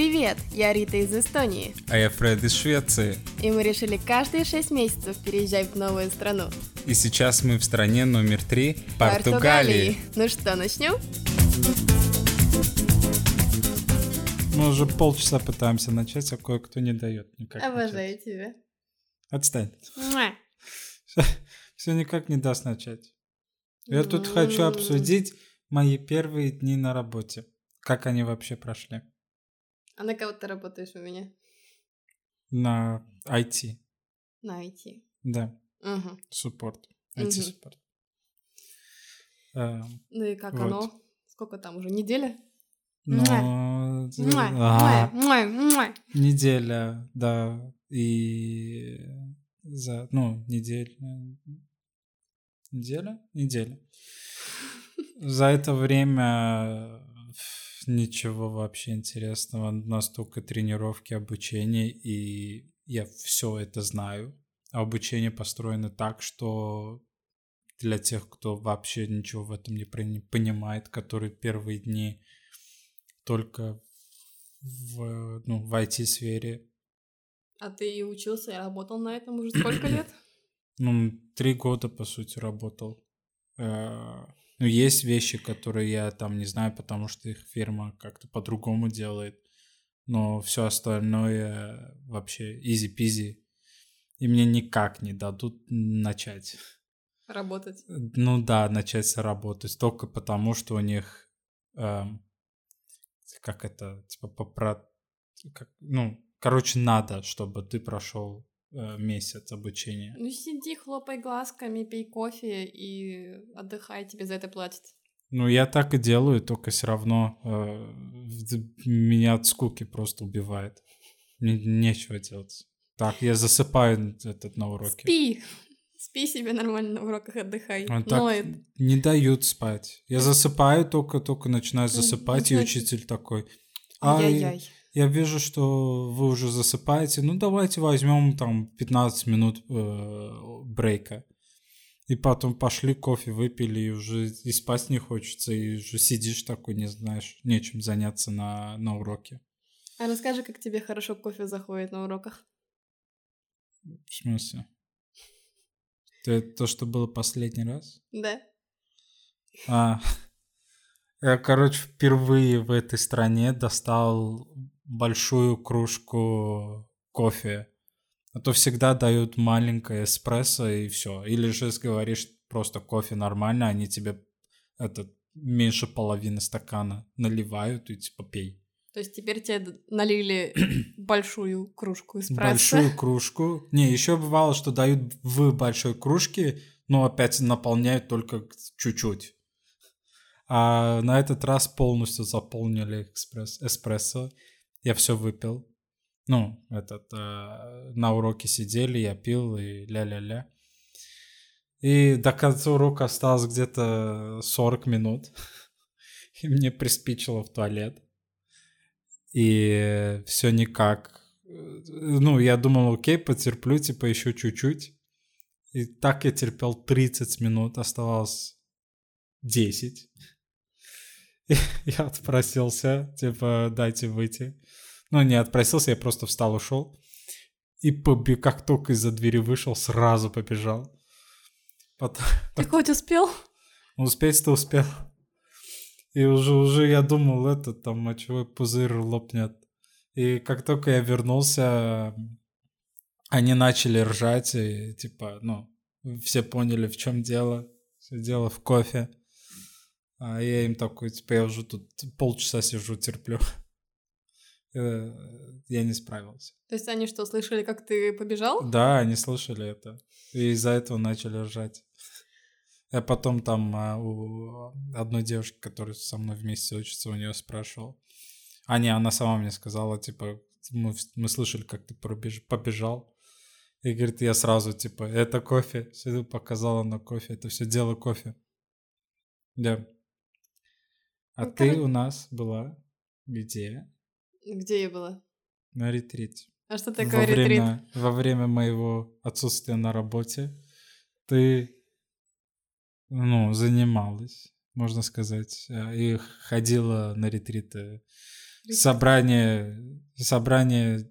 Привет, я Рита из Эстонии. А я Фред из Швеции. И мы решили каждые шесть месяцев переезжать в новую страну. И сейчас мы в стране номер три – Португалии. Ну что, начнем? Мы уже полчаса пытаемся начать, а кое-кто не дает никак Обожаю начать. тебя. Отстань. Муа. Все никак не даст начать. Я тут хочу М. обсудить мои первые дни на работе. Как они вообще прошли? А на кого ты работаешь у меня? На IT. На IT. Да, Мгм. суппорт. IT-суппорт. Эм, Ну и как Вот. оно? Сколько там уже? Неделя? Но... А, муа, муа, муа. Неделя, да. И за, ну, неделя. Неделя? Неделя. За это время ничего вообще интересного. Настолько тренировки, обучение, и я все это знаю. А обучение построено так, что для тех, кто вообще ничего в этом не понимает, которые первые дни только в, ну, в IT-сфере. А ты учился и работал на этом уже сколько лет? Ну, три года, по сути, работал. Э, Ну, есть вещи, которые я там не знаю, потому что их фирма как-то по-другому делает. Но все остальное вообще easy-peasy. И мне никак не дадут начать. Работать. Ну да, начать работать. Только потому, что у них... эм, как это? Типа попро... как- ну, короче, надо, чтобы ты прошел э, месяц обучения. Ну сиди, хлопай глазками, пей кофе и отдыхай, тебе за это платят. Ну, я так и делаю, только все равно э, меня от скуки просто убивает. Мне нечего делать. Так, я засыпаю этот на уроке. Спи! Спи себе нормально на уроках, отдыхай. Он так Ноет. не дают спать. Я засыпаю, только только начинаю засыпать, и учитель такой. «Ай, Ай-яй-яй. Я вижу, что вы уже засыпаете. Ну, давайте возьмем там 15 минут э, брейка. И потом пошли кофе выпили, и уже и спать не хочется, и уже сидишь такой, не знаешь, нечем заняться на, на уроке. А расскажи, как тебе хорошо кофе заходит на уроках. В смысле? Это то, что было последний раз? Да? А, я, короче, впервые в этой стране достал большую кружку кофе. А то всегда дают маленькое эспрессо и все. Или же говоришь просто кофе нормально, они тебе этот меньше половины стакана наливают и типа пей. То есть теперь тебе налили большую кружку эспрессо. Большую кружку. Не, еще бывало, что дают в большой кружке, но опять наполняют только чуть-чуть. А на этот раз полностью заполнили экспресс, эспрессо. Я все выпил. Ну, этот, э, на уроке сидели, я пил и ля-ля-ля. И до конца урока осталось где-то 40 минут. И мне приспичило в туалет. И все никак. Ну, я думал, окей, потерплю, типа, еще чуть-чуть. И так я терпел 30 минут, оставалось 10. И я отпросился, типа, дайте выйти. Ну, не отпросился, я просто встал, ушел. И побе- как только из-за двери вышел, сразу побежал. Потом, Ты хоть успел? Успеть-то успел. И уже, уже я думал, этот там мочевой пузырь лопнет. И как только я вернулся, они начали ржать, и типа, ну, все поняли, в чем дело. Все дело в кофе. А я им такой, типа, я уже тут полчаса сижу, терплю. Э, Я не справился. То есть они что, слышали, как ты побежал? Да, они слышали это. И из-за этого начали ржать. Я потом там а, у одной девушки, которая со мной вместе учится, у нее спрашивал. А не, она сама мне сказала, типа, мы, мы слышали, как ты пробеж- побежал. И говорит, я сразу, типа, это кофе. Все показала на кофе. Это все дело кофе. Да. А Ну, ты у нас была где? Где я была? На ретрите. А что во такое ретрит? время, во время моего отсутствия на работе ты, ну, занималась, можно сказать, э, и ходила на ретриты Собрание, собрание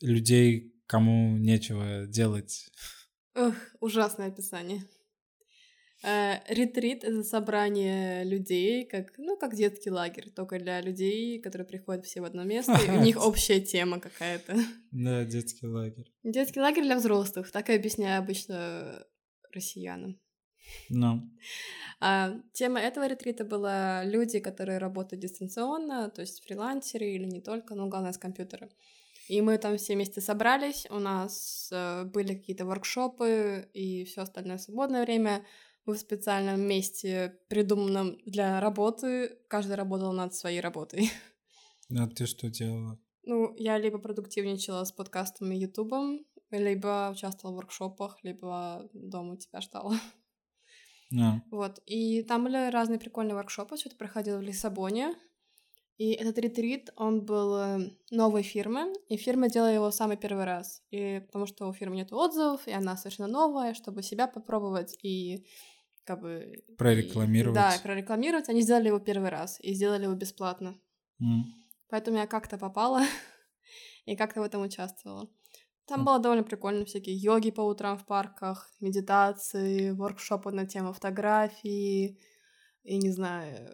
людей, кому нечего делать. Ох, ужасное описание. Э, ретрит — это собрание людей, как, ну, как детский лагерь, только для людей, которые приходят все в одно место, и у них общая тема какая-то. Да, детский лагерь. Детский лагерь для взрослых, так и объясняю обычно россиянам. Ну. А, тема этого ретрита была люди, которые работают дистанционно, то есть фрилансеры или не только, но главное с компьютера. И мы там все вместе собрались, у нас э, были какие-то воркшопы и все остальное свободное время. Мы в специальном месте, придуманном для работы, каждый работал над своей работой. А ты что делала? Ну, я либо продуктивничала с подкастом и ютубом, либо участвовала в воркшопах, либо дома тебя ждала. Yeah. Вот. И там были разные прикольные воркшопы. Это проходило в Лиссабоне. И этот ретрит, он был э, новой фирмы, и фирма делала его самый первый раз. И потому что у фирмы нет отзывов, и она совершенно новая, чтобы себя попробовать и как бы... Прорекламировать. И, да, прорекламировать. Они сделали его первый раз и сделали его бесплатно. Mm. Поэтому я как-то попала и как-то в этом участвовала. Там было довольно прикольно, всякие йоги по утрам в парках, медитации, воркшопы на тему фотографии, и, не знаю,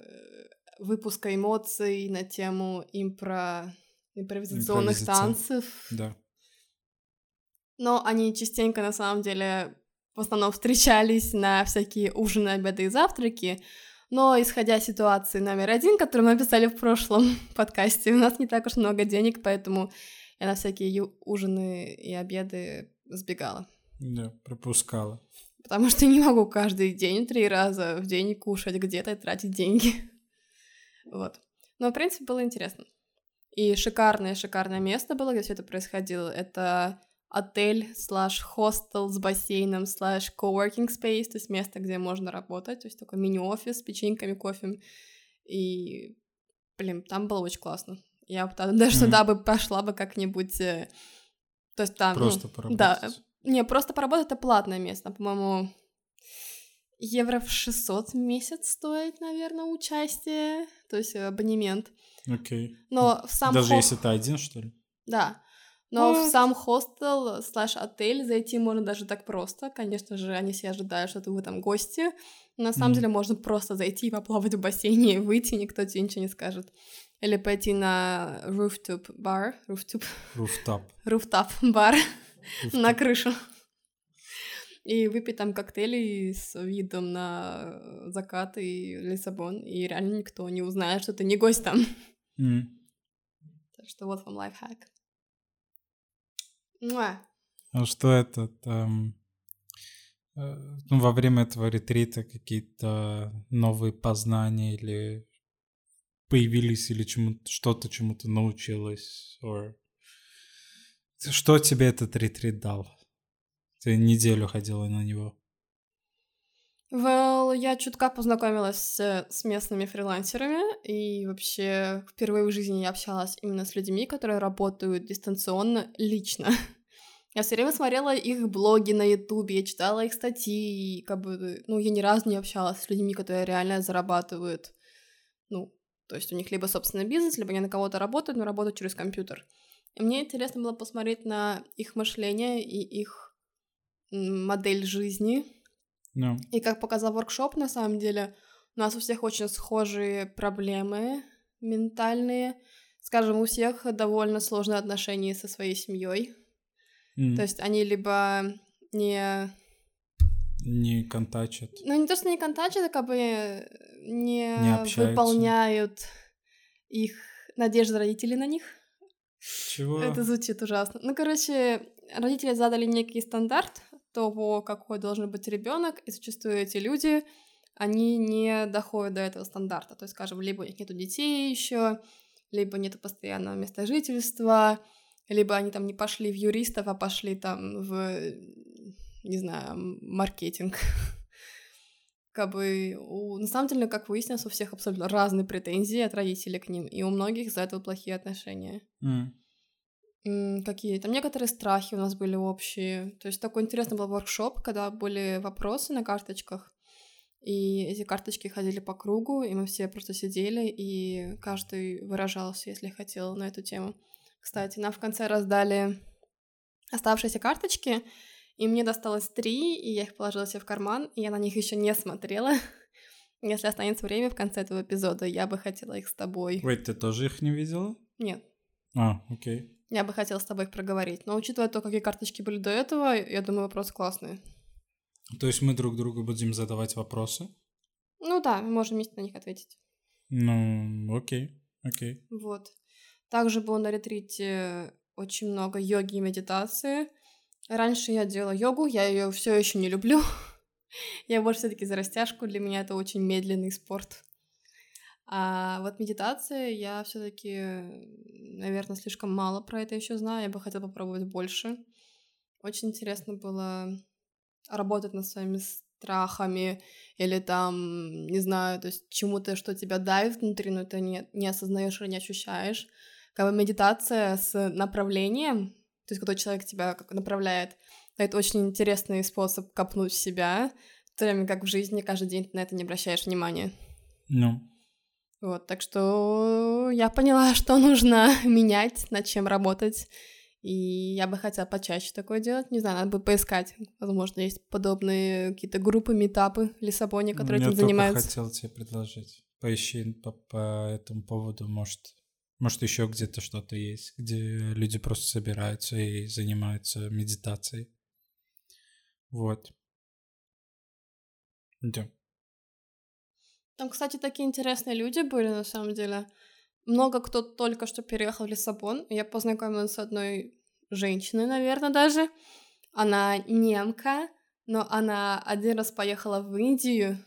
выпуска эмоций на тему импро... импровизационных танцев. Да. Но они частенько, на самом деле, в основном встречались на всякие ужины, обеды и завтраки. Но, исходя из ситуации номер один, которую мы написали в прошлом подкасте, у нас не так уж много денег, поэтому я на всякие ужины и обеды сбегала. Да, пропускала. Потому что не могу каждый день, три раза в день кушать где-то и тратить деньги. Вот. Но, в принципе, было интересно. И шикарное-шикарное место было, где все это происходило. Это отель слэш хостел с бассейном слэш coworking space, то есть место, где можно работать, то есть такой мини-офис с печеньками, кофе. И, блин, там было очень классно. Я даже mm-hmm. туда бы пошла бы как-нибудь... Э, то есть там... Просто ну, поработать. Да, не, просто поработать — это платное место. По-моему, евро в 600 в месяц стоит, наверное, участие, то есть абонемент. Окей. Okay. Но в сам Даже хо... если ты один, что ли? Да. Но What? в сам хостел слэш отель зайти можно даже так просто. Конечно же, они все ожидают, что ты вы там гости. Но на самом mm. деле можно просто зайти и поплавать в бассейне и выйти, никто тебе ничего не скажет. Или пойти на rooftop бар, rooftop, rooftop, rooftop бар на крышу и выпить там коктейли с видом на закат и Лиссабон, и реально никто не узнает, что ты не гость там. Mm. Так что вот вам лайфхак. Муа. А что это там? Э, ну, во время этого ретрита какие-то новые познания или появились или чему что-то чему-то научилась? Or... Что тебе этот ретрит дал? Ты неделю ходила на него. Well, я чутка познакомилась с, местными фрилансерами, и вообще впервые в жизни я общалась именно с людьми, которые работают дистанционно лично. Я все время смотрела их блоги на Ютубе, я читала их статьи, и как бы, ну, я ни разу не общалась с людьми, которые реально зарабатывают, ну, то есть у них либо собственный бизнес, либо они на кого-то работают, но работают через компьютер. И мне интересно было посмотреть на их мышление и их модель жизни. No. И как показал воркшоп, на самом деле, у нас у всех очень схожие проблемы ментальные. Скажем, у всех довольно сложные отношения со своей семьей. Mm. То есть они либо не не контачат. Ну, не то, что не контачат, а как бы не, не выполняют их надежды родителей на них. Чего? Это звучит ужасно. Ну, короче, родители задали некий стандарт того, какой должен быть ребенок, и зачастую эти люди, они не доходят до этого стандарта. То есть, скажем, либо у них нету детей еще, либо нету постоянного места жительства, либо они там не пошли в юристов, а пошли там в, не знаю, маркетинг. Как бы, у, на самом деле, как выяснилось, у всех абсолютно разные претензии от родителей к ним, и у многих за это плохие отношения. Mm какие там некоторые страхи у нас были общие. То есть такой интересный был воркшоп, когда были вопросы на карточках, И эти карточки ходили по кругу, и мы все просто сидели, и каждый выражался, если хотел, на эту тему. Кстати, нам в конце раздали оставшиеся карточки, и мне досталось три, и я их положила себе в карман, и я на них еще не смотрела. Если останется время в конце этого эпизода, я бы хотела их с тобой. Ой, ты тоже их не видела? Нет. А, окей. Я бы хотела с тобой их проговорить. Но учитывая то, какие карточки были до этого, я думаю, вопросы классные. То есть мы друг другу будем задавать вопросы? Ну да, мы можем вместе на них ответить. Ну, окей, окей. Вот. Также было на ретрите очень много йоги и медитации. Раньше я делала йогу, я ее все еще не люблю. я больше все-таки за растяжку. Для меня это очень медленный спорт. А вот медитация, я все-таки, наверное, слишком мало про это еще знаю. Я бы хотела попробовать больше. Очень интересно было работать над своими страхами или там, не знаю, то есть чему-то, что тебя давит внутри, но ты не, не осознаешь или не ощущаешь. Как бы медитация с направлением, то есть когда человек тебя как направляет, это очень интересный способ копнуть в себя, в то время как в жизни каждый день ты на это не обращаешь внимания. Ну. Вот, так что я поняла, что нужно менять, над чем работать. И я бы хотела почаще такое делать. Не знаю, надо бы поискать. Возможно, есть подобные какие-то группы, метапы в Лиссабоне, которые Я этим занимаются. Я хотел тебе предложить. Поищи по, по этому поводу, может, может еще где-то что-то есть, где люди просто собираются и занимаются медитацией. Вот. Идем. Там, кстати, такие интересные люди были, на самом деле. Много кто только что переехал в Лиссабон. Я познакомилась с одной женщиной, наверное, даже. Она немка, но она один раз поехала в Индию,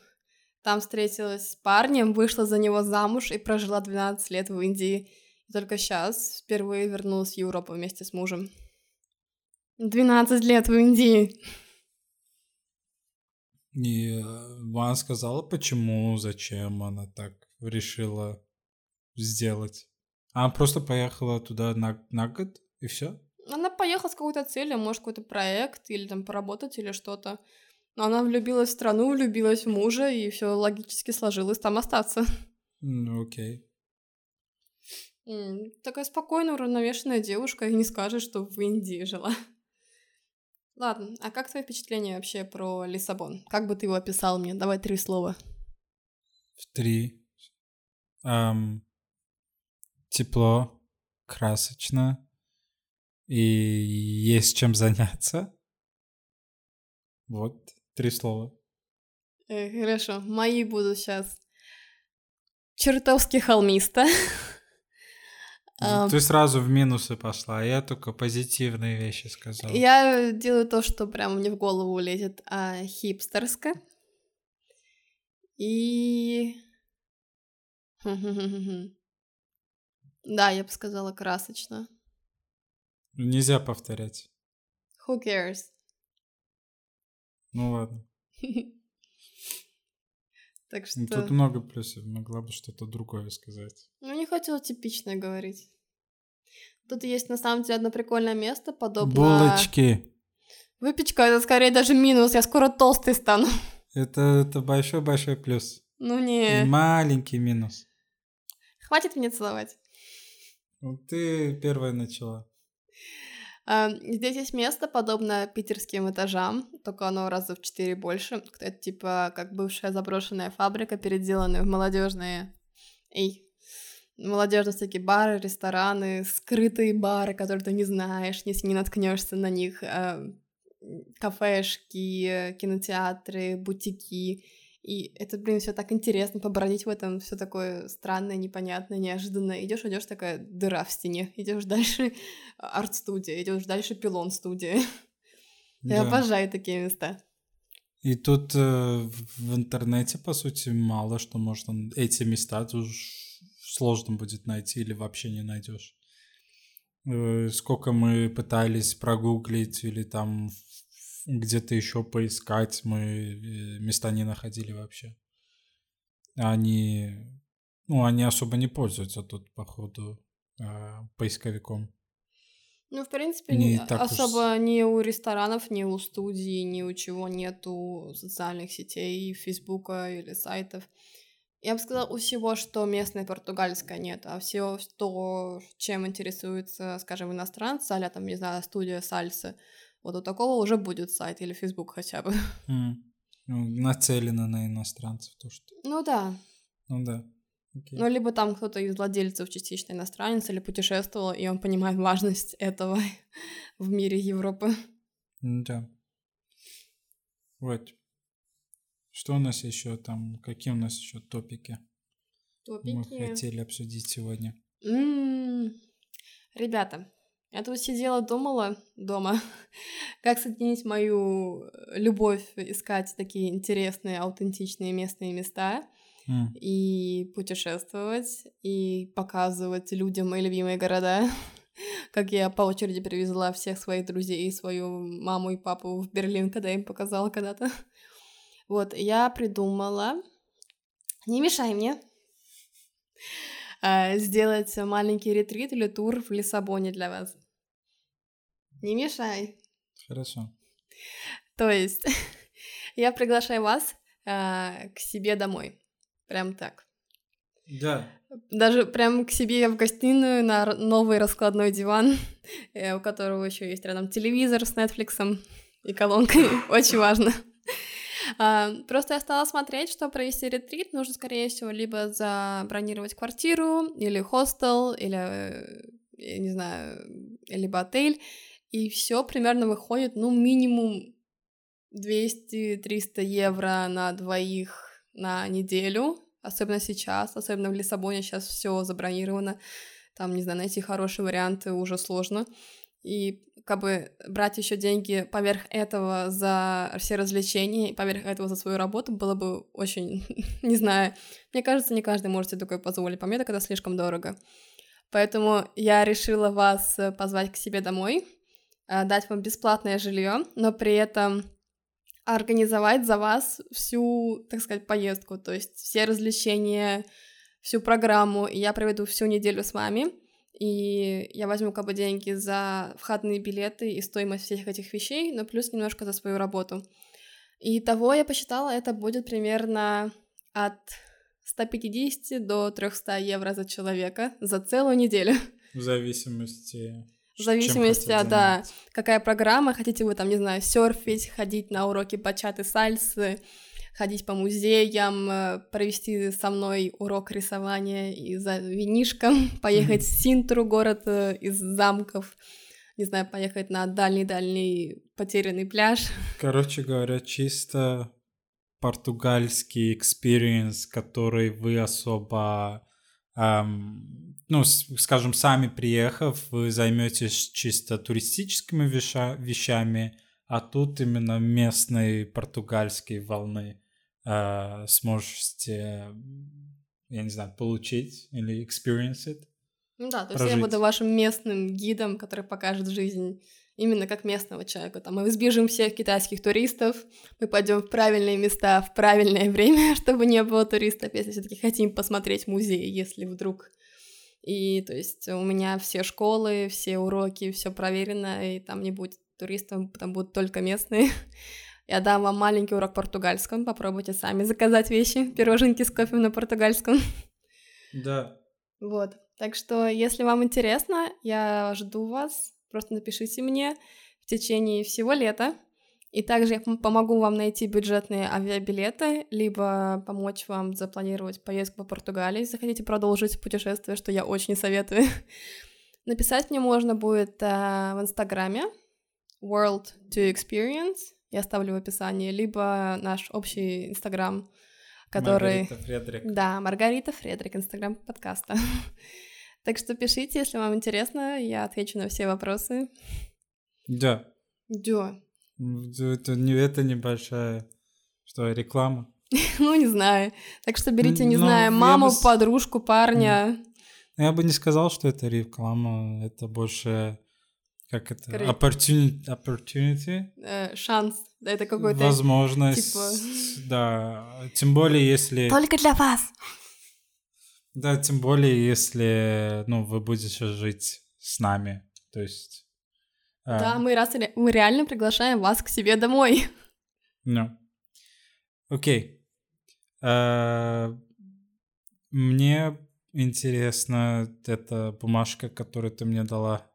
там встретилась с парнем, вышла за него замуж и прожила 12 лет в Индии. И только сейчас впервые вернулась в Европу вместе с мужем. 12 лет в Индии. И она сказала, почему, зачем она так решила сделать. Она просто поехала туда на, на год, и все. Она поехала с какой-то целью, может, какой-то проект, или там поработать, или что-то. Но она влюбилась в страну, влюбилась в мужа, и все логически сложилось там остаться. Ну, окей. Такая спокойная, уравновешенная девушка, и не скажешь, что в Индии жила. Ладно, а как твои впечатления вообще про Лиссабон? Как бы ты его описал мне? Давай три слова. В три. Эм, тепло, красочно и есть чем заняться. Вот, три слова. Э, хорошо, мои будут сейчас чертовски холмисто. Ты сразу в минусы пошла, а я только позитивные вещи сказала. Я делаю то, что прямо мне в голову лезет, а хипстерско. И... Да, я бы сказала красочно. Нельзя повторять. Who cares? Ну ладно. Так ну, что... Тут много плюсов, могла бы что-то другое сказать. Хотела типичное говорить. Тут есть, на самом деле, одно прикольное место, подобное... Булочки. Выпечка — это скорее даже минус, я скоро толстый стану. Это, большой-большой плюс. Ну не. Маленький минус. Хватит мне целовать. Ну, ты первая начала. Здесь есть место, подобное питерским этажам, только оно раза в четыре больше. Это типа как бывшая заброшенная фабрика, переделанная в молодежные... Эй, молодежные всякие бары, рестораны, скрытые бары, которые ты не знаешь, если не наткнешься на них, кафешки, кинотеатры, бутики. И это, блин, все так интересно побродить в этом, все такое странное, непонятное, неожиданное. Идешь, идешь, такая дыра в стене. Идешь дальше арт-студия, идешь дальше пилон-студия. Да. Я обожаю такие места. И тут э, в интернете, по сути, мало что можно... Эти места уж сложно будет найти или вообще не найдешь. Э, сколько мы пытались прогуглить или там где-то еще поискать, мы э, места не находили вообще. Они, ну, они особо не пользуются тут, походу, э, поисковиком. Ну, в принципе, Не так уж особо ни у ресторанов, ни у студий, ни у чего нету социальных сетей, фейсбука или сайтов. Я бы сказала, у всего, что местное португальское нет, а все, то, чем интересуются, скажем, иностранцы, а там, не знаю, студия сальсы, вот у такого уже будет сайт или фейсбук хотя бы. М. Ну, нацелено на иностранцев, то что. Ну да. Ну да. Окей. Ну, либо там кто-то из владельцев частично иностранец или путешествовал, и он понимает важность этого в мире Европы. Да. Вот. Что у нас еще там? Какие у нас еще топики мы Топики. хотели обсудить сегодня? М, Ребята, я тут сидела, думала дома, как соединить мою э, любовь искать такие интересные, аутентичные местные места и путешествовать, и показывать людям мои любимые города. Как я по очереди привезла всех своих друзей и свою маму и папу в Берлин, когда я им показала когда-то. Вот, я придумала, не мешай мне, а, сделать маленький ретрит или тур в Лиссабоне для вас. Не мешай. Хорошо. То есть я приглашаю вас а, к себе домой. Прям так. Да. Даже прям к себе в гостиную на новый раскладной диван, э, у которого еще есть рядом телевизор с Netflix и колонкой. Очень важно. А, Просто я стала смотреть, что провести ретрит нужно, скорее всего, либо забронировать квартиру, или хостел, или, э, я не знаю, либо отель. И все примерно выходит, ну, минимум 200-300 евро на двоих на неделю, особенно сейчас, особенно в Лиссабоне сейчас все забронировано, там, не знаю, найти хорошие варианты уже сложно. И как бы брать еще деньги поверх этого за все развлечения и поверх этого за свою работу было бы очень, не знаю, мне кажется, не каждый может себе такое позволить, по мне так это слишком дорого. Поэтому я решила вас э, позвать к себе домой, э, дать вам бесплатное жилье, но при этом организовать за вас всю, так сказать, поездку, то есть все развлечения, всю программу, и я проведу всю неделю с вами, и я возьму как бы деньги за входные билеты и стоимость всех этих вещей, но плюс немножко за свою работу. И того я посчитала, это будет примерно от 150 до 300 евро за человека за целую неделю. В зависимости... В зависимости, от, да, какая программа, хотите вы там, не знаю, серфить, ходить на уроки бачаты сальсы, ходить по музеям, э, провести со мной урок рисования и за винишком, поехать в Синтру, город э, из замков, не знаю, поехать на дальний-дальний потерянный пляж. Короче говоря, чисто португальский experience, который вы особо, ам, ну, скажем, сами приехав, вы займетесь чисто туристическими веша- вещами, а тут именно местной португальской волны а, сможете, я не знаю, получить или experience it. Ну да, то есть я Прожить. буду вашим местным гидом, который покажет жизнь именно как местного человека. Там мы избежим всех китайских туристов, мы пойдем в правильные места в правильное время, чтобы не было туристов, если все-таки хотим посмотреть музей, если вдруг. И то есть у меня все школы, все уроки, все проверено, и там не будет туристов, там будут только местные. Я дам вам маленький урок португальском, попробуйте сами заказать вещи, пироженки с кофе на португальском. Да. Вот. Так что, если вам интересно, я жду вас. Просто напишите мне в течение всего лета. И также я пом- помогу вам найти бюджетные авиабилеты, либо помочь вам запланировать поездку по Португалии, если хотите продолжить путешествие, что я очень советую. Написать мне можно будет а, в Инстаграме World to Experience, я оставлю в описании, либо наш общий Инстаграм, который... Маргарита Фредерик. Да, Маргарита Фредрик, инстаграм подкаста. Так что пишите, если вам интересно, я отвечу на все вопросы. Да. Да. Это, не, это небольшая, что, реклама? Ну, не знаю. Так что берите, не Ну, знаю, маму, бы подружку, парня. Я бы не сказал, что это реклама, это больше как это Скорее- opportunity, opportunity э, шанс. Да, это какой-то... возможность, типа- да, тем более если, Только для вас. да, тем более если, ну, вы будете жить с нами, то есть А, Да, мы, раз, мы реально приглашаем вас к себе домой. Ну. Окей. А, Мне интересна эта бумажка, которую ты мне дала.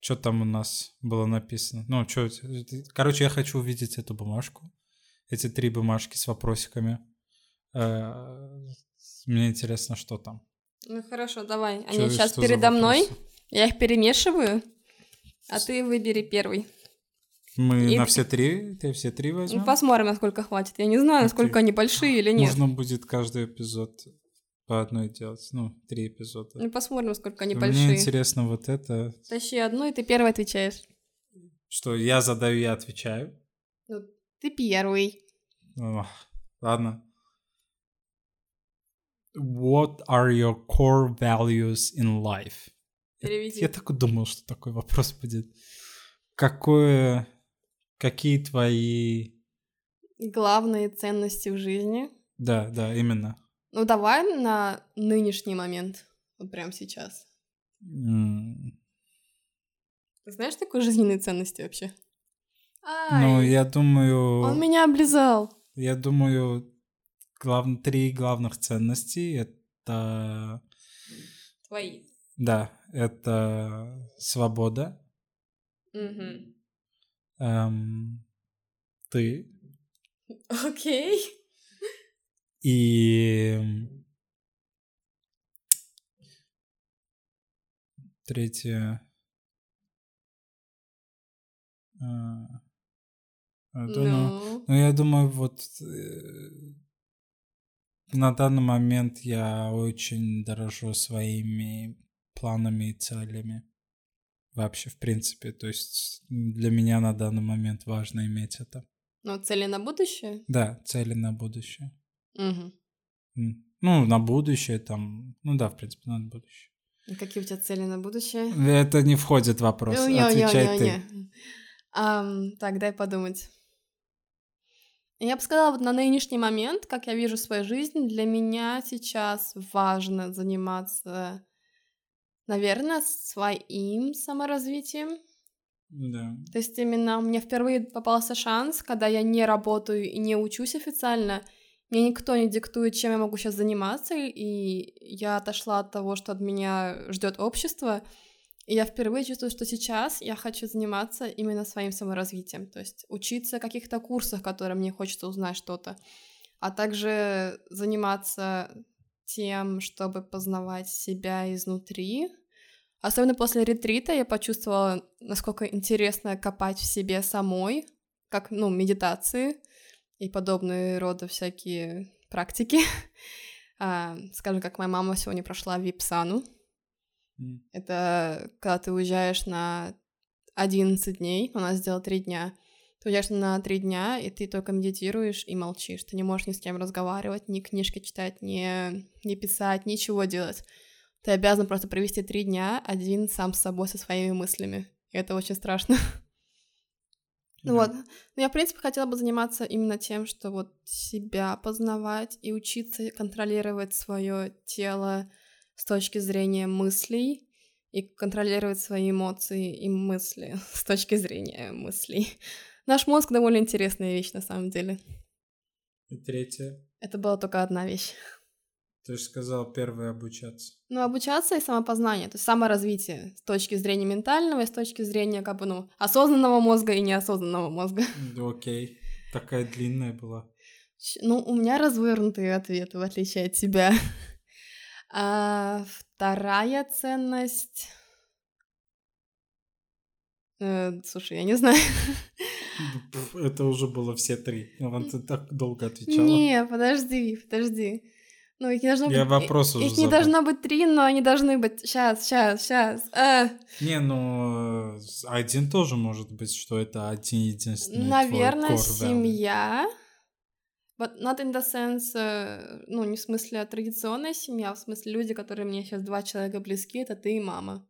Что там у нас было написано? Ну, что... Короче, я хочу увидеть эту бумажку. Эти три бумажки с вопросиками. А, Мне интересно, что там. Ну хорошо, давай. Они сейчас что передо мной. Я их перемешиваю. А ты выбери первый. Мы И на все три? Ты все три Ну, возьмем? посмотрим, насколько хватит. Я не знаю, насколько они большие или нет. Нужно будет каждый эпизод по одной делать. Ну, три эпизода. Ну, посмотрим, насколько они Мне большие. интересно вот это, Тащи одну, и ты первый отвечаешь. что я задаю, я отвечаю. Ты первый. Ох, ладно. What are your core values in life? Я- Переведи. Я, так и думал, что такой вопрос будет. Какое... Какие твои... Главные ценности в жизни. Да, да, именно. Ну, давай на нынешний момент. Вот прямо сейчас. Ты знаешь такой жизненные ценности вообще? Ну, Ай, я думаю... Он меня облизал. Я думаю, глав... три главных ценностей это... Твои. Да, это свобода, Мгм. эм, ты Окей. И третье. э, I don't know. Ну, Ну, я думаю, вот э, на данный момент я очень дорожу своими планами и целями. Вообще, в принципе. То есть для меня на данный момент важно иметь это. ну, цели на будущее? Да, цели на будущее. М. Ну, на будущее там. Ну да, в принципе, на будущее. И Какие у тебя цели на будущее? Это не входит в вопрос. Ну, Отвечай ты. не. Ам, так, дай подумать. Я бы сказала, вот на нынешний момент, как я вижу свою жизнь, для меня сейчас важно заниматься, наверное, своим саморазвитием. Да. То есть именно мне впервые попался шанс, когда я не работаю и не учусь официально, мне никто не диктует, чем я могу сейчас заниматься, и я отошла от того, что от меня ждет общество, и я впервые чувствую, что сейчас я хочу заниматься именно своим саморазвитием, то есть учиться каких-то курсах, которые мне хочется узнать что-то, а также заниматься тем, чтобы познавать себя изнутри, Особенно после ретрита я почувствовала, насколько интересно копать в себе самой, как, ну, медитации и подобные рода всякие практики. А, скажем, как моя мама сегодня прошла випсану. М. Это когда ты уезжаешь на 11 дней, у нас сделала 3 дня. Ты уезжаешь на 3 дня, и ты только медитируешь и молчишь. Ты не можешь ни с кем разговаривать, ни книжки читать, ни, ни писать, ничего делать. Ты обязан просто провести 3 дня один сам с собой, со своими мыслями. И это очень страшно. Ну Да. Вот. Но я, в принципе, хотела бы заниматься именно тем, что вот себя познавать и учиться контролировать свое тело с точки зрения мыслей и контролировать свои эмоции и мысли с точки зрения мыслей. Наш мозг довольно интересная вещь на самом деле. И третье. Это была только одна вещь. Ты же сказал первое обучаться. Ну, обучаться и самопознание, то есть саморазвитие с точки зрения ментального и с точки зрения, как бы, ну, осознанного мозга и неосознанного мозга. Окей. Такая длинная была. Ну, у меня развернутые ответы, в отличие от тебя. А вторая ценность... Э, слушай, я не знаю. Пф, Это уже было все три. Ты так долго отвечала. Не, подожди, подожди. Ну, их не должно Я быть... вопрос уже Их не должно быть три, но они должны быть... Сейчас, сейчас, сейчас. Не, ну э, один тоже может быть, что это один единственный. Наверное, семья. But not in the sense, э, ну, не в смысле традиционная семья, а в смысле люди, которые мне сейчас два человека близки, это ты и мама.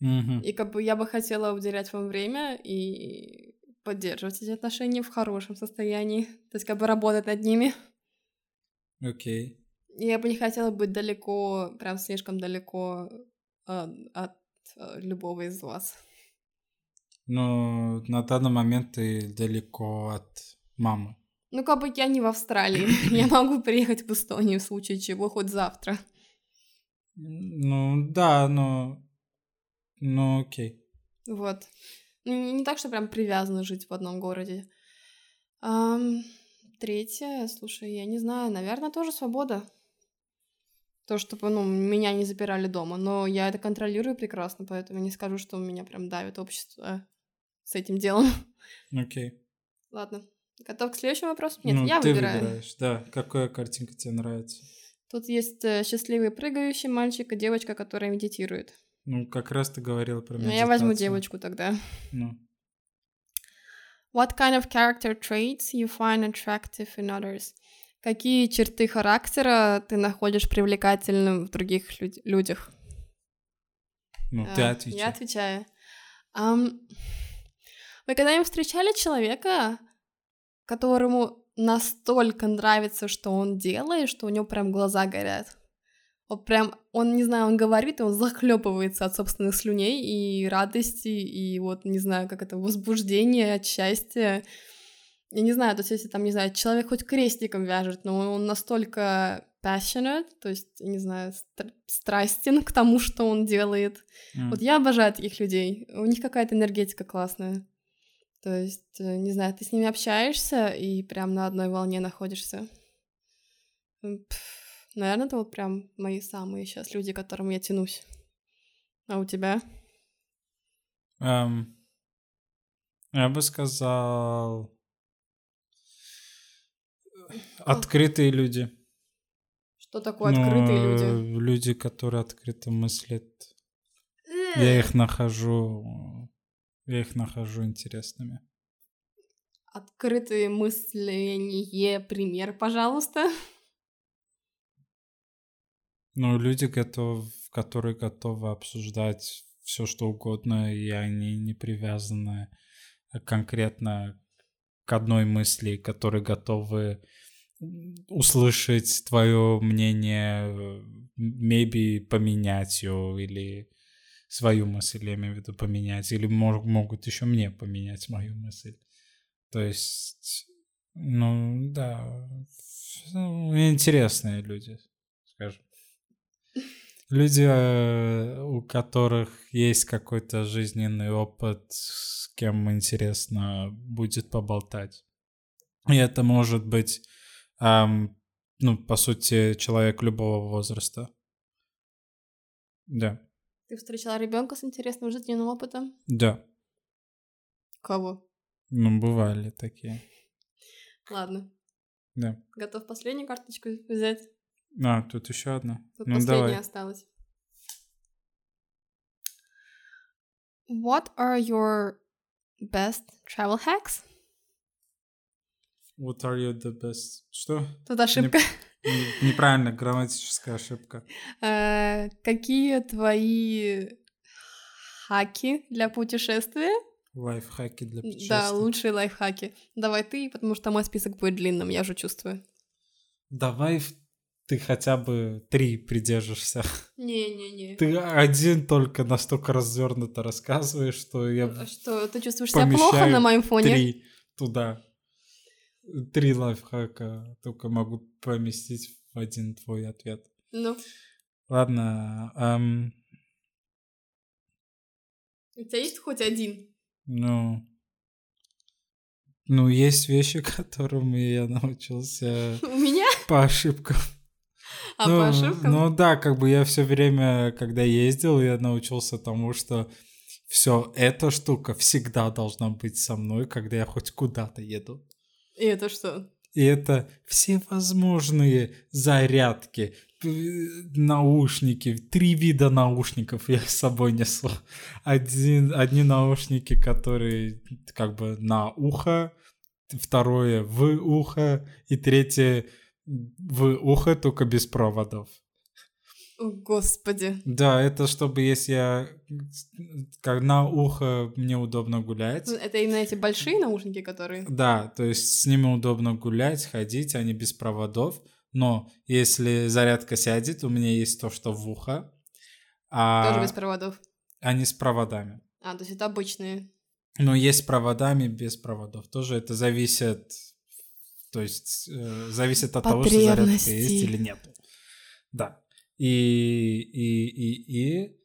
Мгм. И как бы я бы хотела уделять вам время и поддерживать эти отношения в хорошем состоянии. То есть как бы работать над ними. Окей. И я бы не хотела быть далеко, прям слишком далеко э, от э, любого из вас. Но на данный момент ты далеко от мамы. Ну, как бы я не в Австралии. Я могу приехать в Эстонию в случае чего хоть завтра. Ну, да, но... Ну, окей. Вот. Ну, Не так, что прям привязано жить в одном городе. Ам, третье, слушай, я не знаю, наверное, тоже свобода. То, чтобы, ну, меня не запирали дома. Но я это контролирую прекрасно, поэтому не скажу, что меня прям давит общество с этим делом. Окей. Ладно. Готов к следующему вопросу? Нет, ну, я ты выбираю. выбираешь, да. Какая картинка тебе нравится? Тут есть э, счастливый прыгающий мальчик и девочка, которая медитирует. Ну, как раз ты говорила про Ну, я возьму медитацию. девочку тогда. Ну, What kind of character traits you find attractive in others? Какие черты характера ты находишь привлекательным в других люд- людях? ну ты А, отвечай. Я отвечаю. Ам, вы когда-нибудь встречали человека, которому настолько нравится, что он делает, что у него прям глаза горят? Вот прям, он, не знаю, он говорит, и он захлебывается от собственных слюней и радости, и вот, не знаю, как это, возбуждение от счастья. Я не знаю, то есть если там, не знаю, человек хоть крестиком вяжет, но он настолько passionate, то есть, не знаю, стр- страстен к тому, что он делает. М. Вот я обожаю таких людей. У них какая-то энергетика классная. То есть, э, не знаю, ты с ними общаешься и прям на одной волне находишься. наверное, это вот прям мои самые сейчас люди, к которым я тянусь. А у тебя? Эм, я бы сказал... Открытые люди. Что такое открытые Ну, люди? Люди, которые открыто мыслят. Я их нахожу... Я их нахожу интересными. Открытые мысление, пример, пожалуйста. Ну, люди, готов, которые готовы обсуждать все, что угодно, и они не привязаны конкретно к одной мысли, которые готовы услышать твое мнение, maybe поменять ее, или свою мысль, я имею в виду, поменять, или мож- могут еще мне поменять мою мысль. То есть, ну, да, интересные люди, скажем. Люди, э, у которых есть какой-то жизненный опыт, с кем интересно будет поболтать. И это может быть, ну, по сути, человек любого возраста. Да, Ты встречала ребенка с интересным жизненным опытом? да. Кого? Ну, бывали такие. Ладно. Да. Готов последнюю карточку взять? А, тут еще одна. Тут ну, последняя давай. осталась. What are your best travel hacks? What are you the best? Что? Тут ошибка. Не- Неправильно, грамматическая ошибка. Э, Какие твои хаки для путешествия? Лайфхаки для путешествий. Да, лучшие лайфхаки. Давай ты, потому что мой список будет длинным, я уже чувствую. Давай ты хотя бы три придержишься. Не-не-не. Ты один только настолько развернуто рассказываешь, что я А Что, ты чувствуешь себя плохо на моем фоне? три туда. Три лайфхака только могу поместить в один твой ответ. Ну, Ладно, ам, у тебя есть хоть один? ну... Ну, есть вещи, которым я научился У меня? по ошибкам. А ну, по ошибкам? Ну да, как бы я все время, когда ездил, я научился тому, что все эта штука всегда должна быть со мной, когда я хоть куда-то еду. И это что? И это всевозможные зарядки, наушники, три вида наушников я с собой несу. Один, одни наушники, которые как бы на ухо, второе в ухо, и третье в ухо, только без проводов. О, господи. Да, это чтобы если я как на ухо мне удобно гулять. Ну, Это именно эти большие наушники, которые... Да, то есть с ними удобно гулять, ходить, они без проводов. Но если зарядка сядет, у меня есть то, что в ухо, а Тоже без проводов. они с проводами. А, то есть это обычные. Но есть с проводами, без проводов. Тоже это зависит, то есть э, зависит от того, что зарядка есть или нет. Да. И, и, и, и,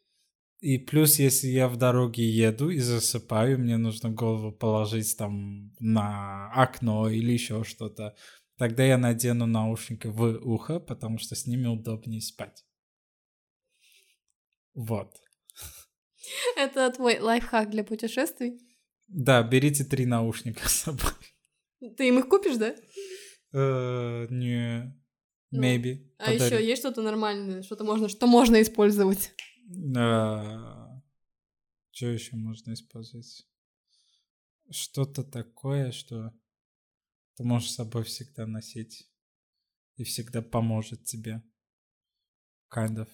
и плюс, если я в дороге еду и засыпаю, мне нужно голову положить там на окно или еще что-то, тогда я надену наушники в ухо, потому что с ними удобнее спать. Вот. Это твой лайфхак для путешествий? Да, берите три наушника с собой. Ты им их купишь, да? Э, не, ну, maybe. А еще есть что-то нормальное, что-то можно, что можно использовать? Что еще можно использовать? Что-то такое, что ты можешь с собой всегда носить и всегда поможет тебе. Kind of.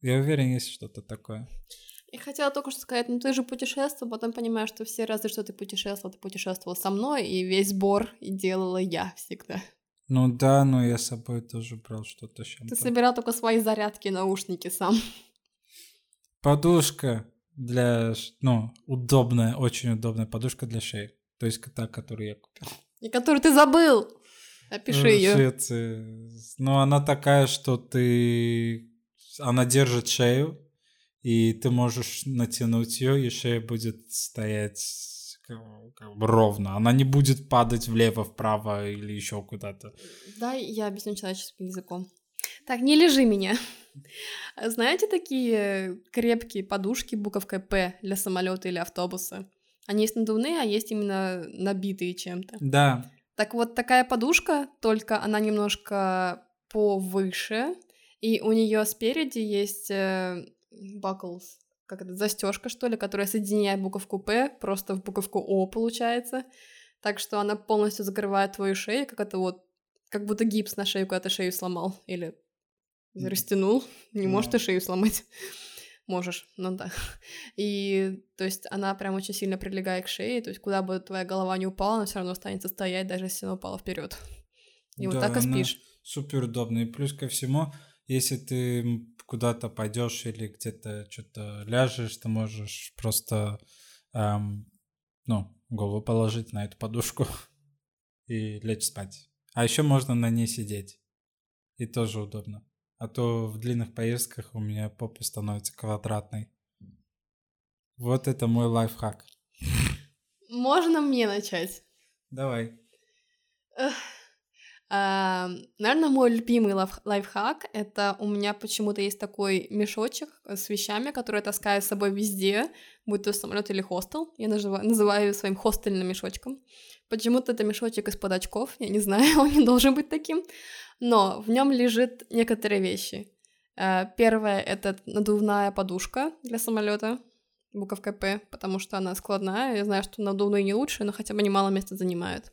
Я уверен, есть что-то такое. Я хотела только что сказать, ну ты же путешествовал, потом понимаешь, что все разы, что ты путешествовал, ты путешествовал со мной, и весь сбор и делала я всегда. Ну да, но я с собой тоже брал что-то Ты собирал только свои зарядки, наушники сам. Подушка для, ну, удобная, очень удобная подушка для шеи. То есть та, которую я купил. И которую ты забыл. Опиши ее. Швеции. Ну, она такая, что ты... Она держит шею, и ты можешь натянуть ее, и шея будет стоять как бы ровно. Она не будет падать влево, вправо или еще куда-то. Да, я объясню человеческим языком. Так, не лежи меня. Знаете такие крепкие подушки буковкой П для самолета или автобуса? Они есть надувные, а есть именно набитые чем-то. Да. Так вот, такая подушка, только она немножко повыше, и у нее спереди есть э, buckles, как это, застежка, что ли, которая соединяет буковку П просто в буковку О получается. Так что она полностью закрывает твою шею, как это вот, как будто гипс на шею, когда ты шею сломал. Или растянул. Не можешь ты шею сломать. Можешь, ну да. И, то есть, она прям очень сильно прилегает к шее, то есть, куда бы твоя голова не упала, она все равно останется стоять, даже если она упала вперед. И да, вот так и спишь. Супер удобно. И плюс ко всему, если ты куда-то пойдешь или где-то что-то ляжешь, ты можешь просто, эм, ну, голову положить на эту подушку и лечь спать. А еще можно на ней сидеть. И тоже удобно. А то в длинных поездках у меня попа становится квадратной. Вот это мой лайфхак. Можно мне начать? Давай. Наверное, мой любимый лайфхак — это у меня почему-то есть такой мешочек с вещами, которые я таскаю с собой везде, будь то самолет или хостел. Я называю, называю своим хостельным мешочком. Почему-то это мешочек из-под очков, я не знаю, он не должен быть таким, но в нем лежит некоторые вещи. А, первое — это надувная подушка для самолета, буковка П, потому что она складная. Я знаю, что надувные не лучше, но хотя бы немало места занимают.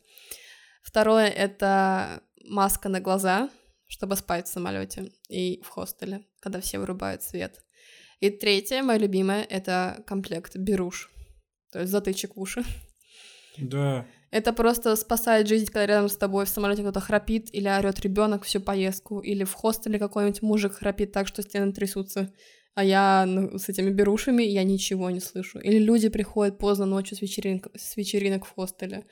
Второе — это маска на глаза, чтобы спать в самолете и в хостеле, когда все вырубают свет. И третье, мое любимое, это комплект беруш, то есть затычек уши. Да. Это просто спасает жизнь, когда рядом с тобой в самолете кто-то храпит или орет ребенок всю поездку, или в хостеле какой-нибудь мужик храпит так, что стены трясутся, а я ну, с этими берушами я ничего не слышу. Или люди приходят поздно ночью с вечеринок, с вечеринок в хостеле.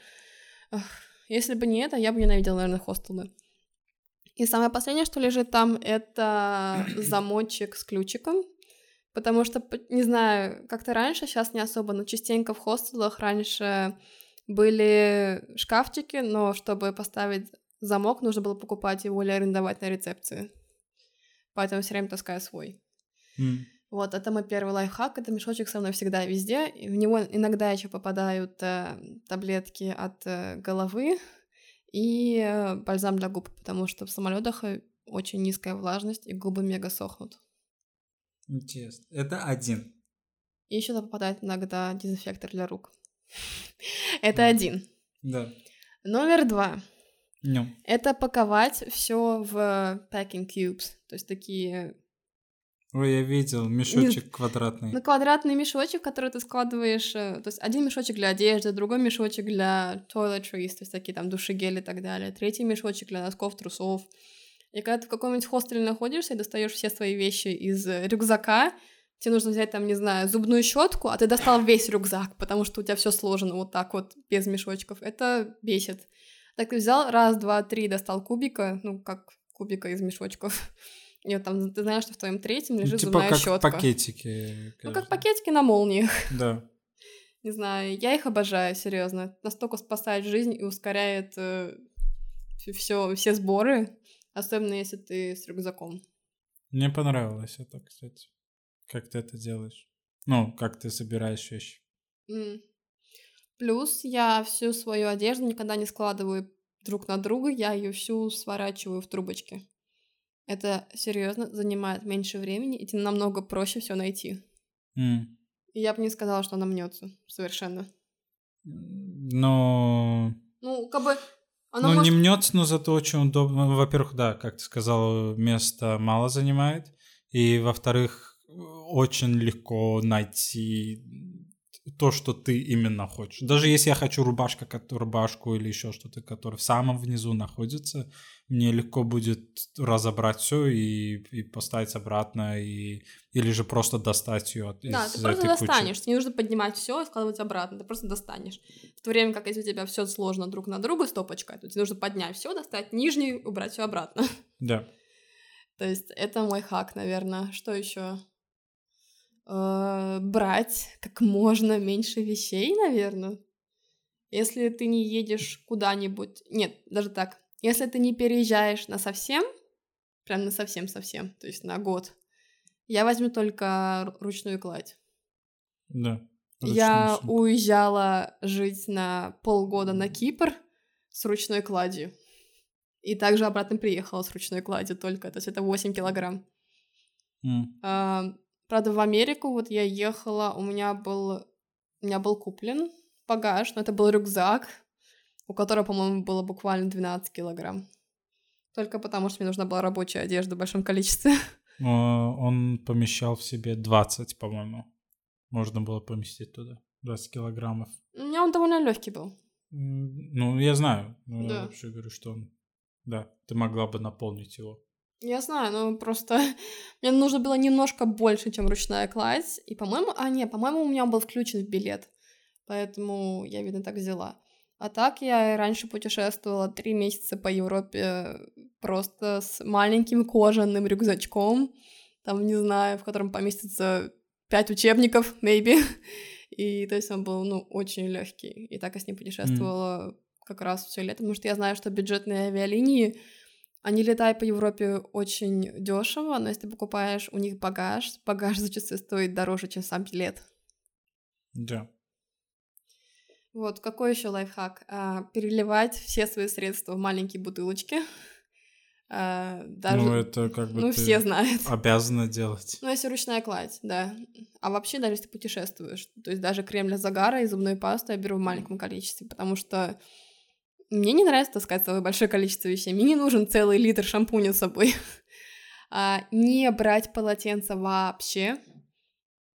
Ах, если бы не это, я бы ненавидела, наверное, хостелы. И самое последнее, что лежит там, это замочек с ключиком. Потому что, не знаю, как-то раньше, сейчас не особо, но частенько в хостелах раньше были шкафчики, но чтобы поставить замок, нужно было покупать его или арендовать на рецепции. Поэтому все время таскаю свой. Mm. Вот, это мой первый лайфхак. Это мешочек со мной всегда везде. И в него иногда еще попадают э, таблетки от э, головы и э, бальзам для губ, потому что в самолетах э, очень низкая влажность и губы мега сохнут. Интересно. Это один. И еще попадает иногда дезинфектор для рук. Это один. Да. Номер два. No. Это паковать все в packing cubes, то есть такие Ой, я видел, мешочек Нет. квадратный. Ну, квадратный мешочек, который ты складываешь, э, то есть один мешочек для одежды, другой мешочек для toiletries, то есть такие там душегели и так далее, третий мешочек для носков, трусов. И когда ты в каком-нибудь хостеле находишься и достаешь все свои вещи из рюкзака, тебе нужно взять там, не знаю, зубную щетку, а ты достал весь рюкзак, потому что у тебя все сложено вот так вот, без мешочков. Это бесит. Так ты взял раз, два, три, достал кубика, ну, как кубика из мешочков. И вот там ты знаешь, что в твоем третьем Ну, лежит типа зубная как щетка. пакетики. Ну, как пакетики на молниях. Да. Не знаю, я их обожаю, серьезно. Настолько спасает жизнь и ускоряет все, все сборы, особенно если ты с рюкзаком. Мне понравилось это, кстати. Как ты это делаешь? Ну, как ты собираешь вещи. М. Плюс я всю свою одежду никогда не складываю друг на друга, я ее всю сворачиваю в трубочки. Это серьезно занимает меньше времени, и тебе намного проще все найти. И я бы не сказала, что она мнется совершенно. Но... Ну, как бы она ну, может... не мнется, но зато очень удобно. Ну, Во-первых, да, как ты сказал, места мало занимает. И, во-вторых, очень легко найти то, что ты именно хочешь. Даже если я хочу рубашка, рубашку или еще что-то, которое в самом внизу находится, мне легко будет разобрать все и, и поставить обратно, и, или же просто достать ее от, Да, из ты просто этой кучи. достанешь. Тебе не нужно поднимать все и складывать обратно. Ты просто достанешь. В то время как если у тебя все сложно друг на друга стопочкой, то тебе нужно поднять все, достать нижний, убрать все обратно. Да. То есть это мой хак, наверное. Что еще? Брать как можно меньше вещей, наверное. Если ты не едешь куда-нибудь... Нет, даже так. Если ты не переезжаешь на совсем, прям на совсем-совсем, то есть на год, я возьму только ру- ручную кладь. Да. Я сумку. уезжала жить на полгода на Кипр с ручной кладью. И также обратно приехала с ручной кладью только. То есть это 8 килограмм. А, правда, в Америку вот я ехала, у меня был, у меня был куплен багаж, но это был рюкзак, у которого, по-моему, было буквально 12 килограмм. Только потому, что мне нужна была рабочая одежда в большом количестве. Он помещал в себе 20, по-моему. Можно было поместить туда. 20 килограммов. У меня он довольно легкий был. Ну, я знаю. Но Я Да. вообще говорю, что он... Да, ты могла бы наполнить его. Я знаю, но просто мне нужно было немножко больше, чем ручная кладь. И, по-моему, а, не, по-моему, у меня он был включен в билет. Поэтому я, видно, так взяла. А так я и раньше путешествовала три месяца по Европе просто с маленьким кожаным рюкзачком. Там, не знаю, в котором поместится пять учебников, maybe. И то есть он был, ну, очень легкий. И так я с ним путешествовала как раз все лето, потому что я знаю, что бюджетные авиалинии они летают по Европе очень дешево, но если ты покупаешь у них багаж, багаж зачастую стоит дороже, чем сам билет. Да. Вот, какой еще лайфхак? А, переливать все свои средства в маленькие бутылочки. А, даже, Ну, это как бы ну, все знают. обязана делать. Ну, если ручная кладь, да. А вообще, даже если ты путешествуешь, то есть даже крем для загара и зубную пасту я беру в маленьком количестве, потому что мне не нравится таскать с собой большое количество вещей. Мне не нужен целый литр шампуня с собой. А, не брать полотенце вообще.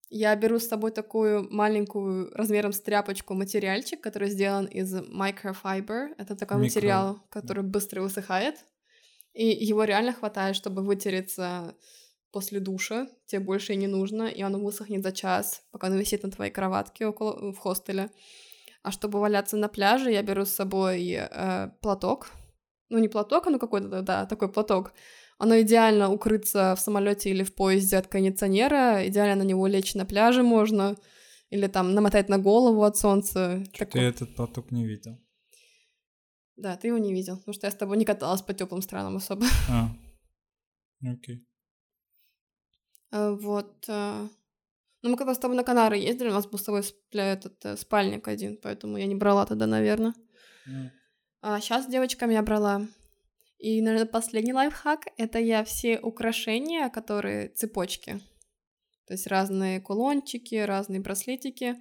Я беру с собой такую маленькую размером с тряпочку материальчик, который сделан из microfiber. Это такой Микро. материал, который быстро высыхает. И его реально хватает, чтобы вытереться после душа. Тебе больше и не нужно, и оно высохнет за час, пока оно висит на твоей кроватке около в хостеле. А чтобы валяться на пляже, я беру с собой э, платок. Ну, не платок, ну какой-то, да, такой платок. Оно идеально укрыться в самолете или в поезде от кондиционера, идеально на него лечь на пляже можно, или там намотать на голову от солнца. Ты Такой- этот платок не видел. Да, ты его не видел, потому что я с тобой не каталась по теплым странам особо. А. Окей. Э, Вот. Э, Ну, мы когда с тобой на Канары ездили, у нас был с тобой спля- этот э, спальник один, поэтому я не брала тогда, наверное. Ну, А сейчас с девочками я брала. И, наверное, последний лайфхак — это я все украшения, которые цепочки, то есть разные кулончики, разные браслетики,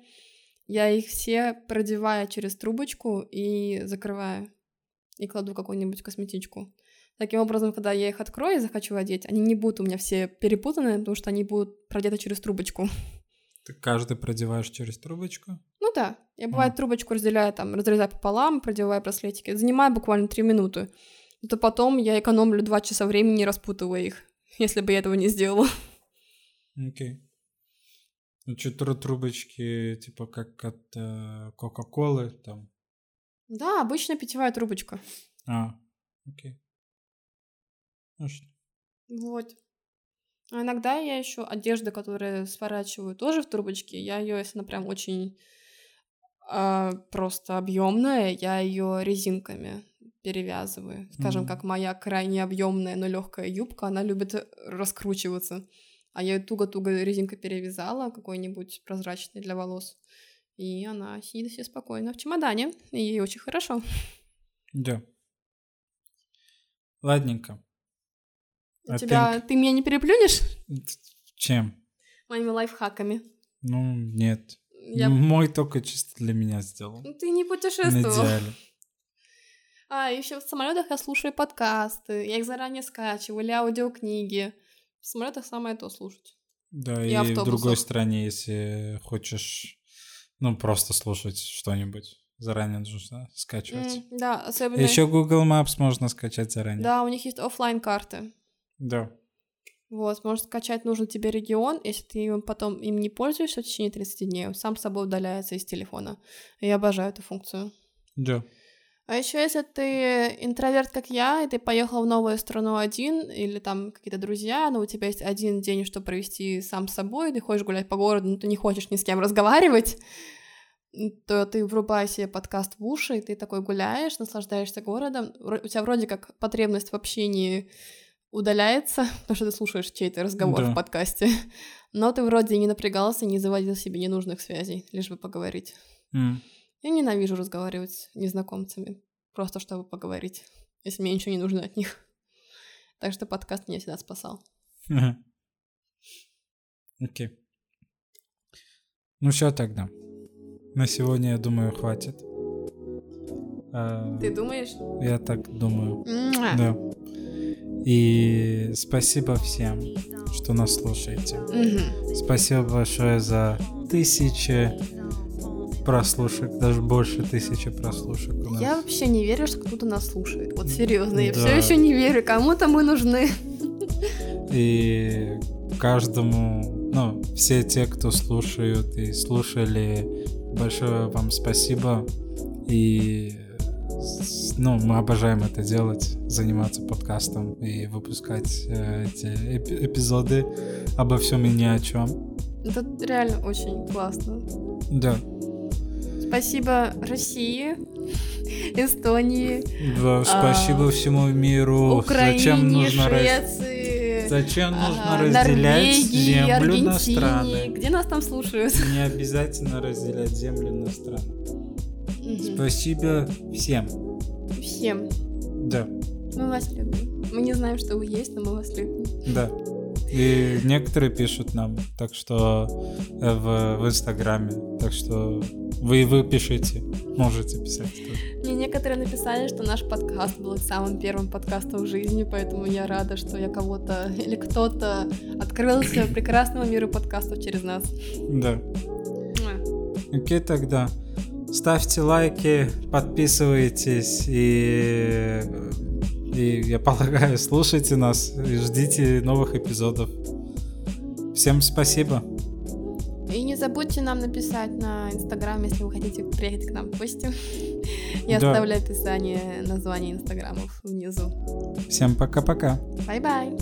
я их все продеваю через трубочку и закрываю. И кладу какую-нибудь косметичку. Таким образом, когда я их открою и захочу одеть, они не будут у меня все перепутаны, потому что они будут продеты через трубочку. Ты каждый продеваешь через трубочку? Ну да, я бывает А. трубочку разделяю, там, разрезаю пополам, продеваю браслетики. Занимает буквально 3 минуты. То потом я экономлю 2 часа времени, распутывая их, если бы я этого не сделала. Окей. Ну, что трубочки, типа как от э, Кока-Колы там. Да, обычная питьевая трубочка. А, окей. Ну, что? Вот. А иногда я еще одежду, которую сворачиваю, тоже в трубочке. Я ее, если она прям очень а, просто объемная, я ее резинками перевязываю. Скажем, Мгм. как моя крайне объемная, но легкая юбка, она любит э, раскручиваться. А я ее туго-туго резинкой перевязала, какой-нибудь прозрачный для волос. И она сидит себе спокойно в чемодане, и ей очень хорошо. Да. Ладненько. I тебя... Ты меня не переплюнешь Чем? моими лайфхаками? Ну, нет. Я... Мой только чисто для меня сделал. Ты не путешествовал. А, еще в самолетах я слушаю подкасты, я их заранее скачиваю, или аудиокниги. В самолетах самое то слушать. Да, И и, в другой стране, если хочешь, ну, просто слушать что-нибудь, заранее нужно скачивать. М, да, особенно... Еще Google Maps можно скачать заранее. Да, у них есть оффлайн карты Да. Вот, можешь скачать нужный тебе регион, если ты им потом им не пользуешься в течение 30 дней, он сам собой удаляется из телефона. Я обожаю эту функцию. Да. А еще если ты интроверт, как я, и ты поехал в новую страну один, или там какие-то друзья, но у тебя есть один день, чтобы провести сам с собой, ты хочешь гулять по городу, но ты не хочешь ни с кем разговаривать, то ты врубай себе подкаст в уши, и ты такой гуляешь, наслаждаешься городом. У тебя вроде как потребность в общении удаляется, потому что ты слушаешь чей-то разговор Да. в подкасте, но ты вроде не напрягался, не заводил себе ненужных связей, лишь бы поговорить. М. Я ненавижу разговаривать с незнакомцами, просто чтобы поговорить, если мне ничего не нужно от них. Так что подкаст меня всегда спасал. Окей. Ну все тогда. На сегодня, я думаю, хватит. А, Ты думаешь? Я так думаю. Да. И спасибо всем, что нас слушаете. Мгм. Спасибо большое за тысячи прослушек, даже больше тысячи прослушек у нас. Я вообще не верю, что кто-то нас слушает. Вот серьезно, я Да. все еще не верю. Кому-то мы нужны. И каждому, ну, все те, кто слушают и слушали, большое вам спасибо. И, ну, мы обожаем это делать, заниматься подкастом и выпускать э, эти эпи- эпизоды обо всем и ни о чем. Это реально очень классно. Да, Спасибо России, Эстонии, да, спасибо всему миру. Украине, Зачем нужно, Швеции, Зачем нужно ага, разделять Норвегии, землю на Аргентине. страны? Где нас там слушают? Не обязательно разделять землю на страны. Мгм. Спасибо всем. Всем. Да, Мы вас любим. Мы не знаем, что вы есть, но мы вас любим. да. И некоторые пишут нам, так что э, в, в Инстаграме, так что вы вы пишите, можете писать. тоже. Мне некоторые написали, что наш подкаст был самым первым подкастом в жизни, поэтому я рада, что я кого-то или кто-то открылся прекрасному миру подкастов через нас. Да. Окей, тогда. Ставьте лайки, подписывайтесь и, и я полагаю, слушайте нас и ждите новых эпизодов. Всем спасибо. И не забудьте нам написать на Инстаграм, если вы хотите приехать к нам в гости. Я Да. оставляю описание названия Инстаграмов внизу. Всем пока-пока. Bye-bye!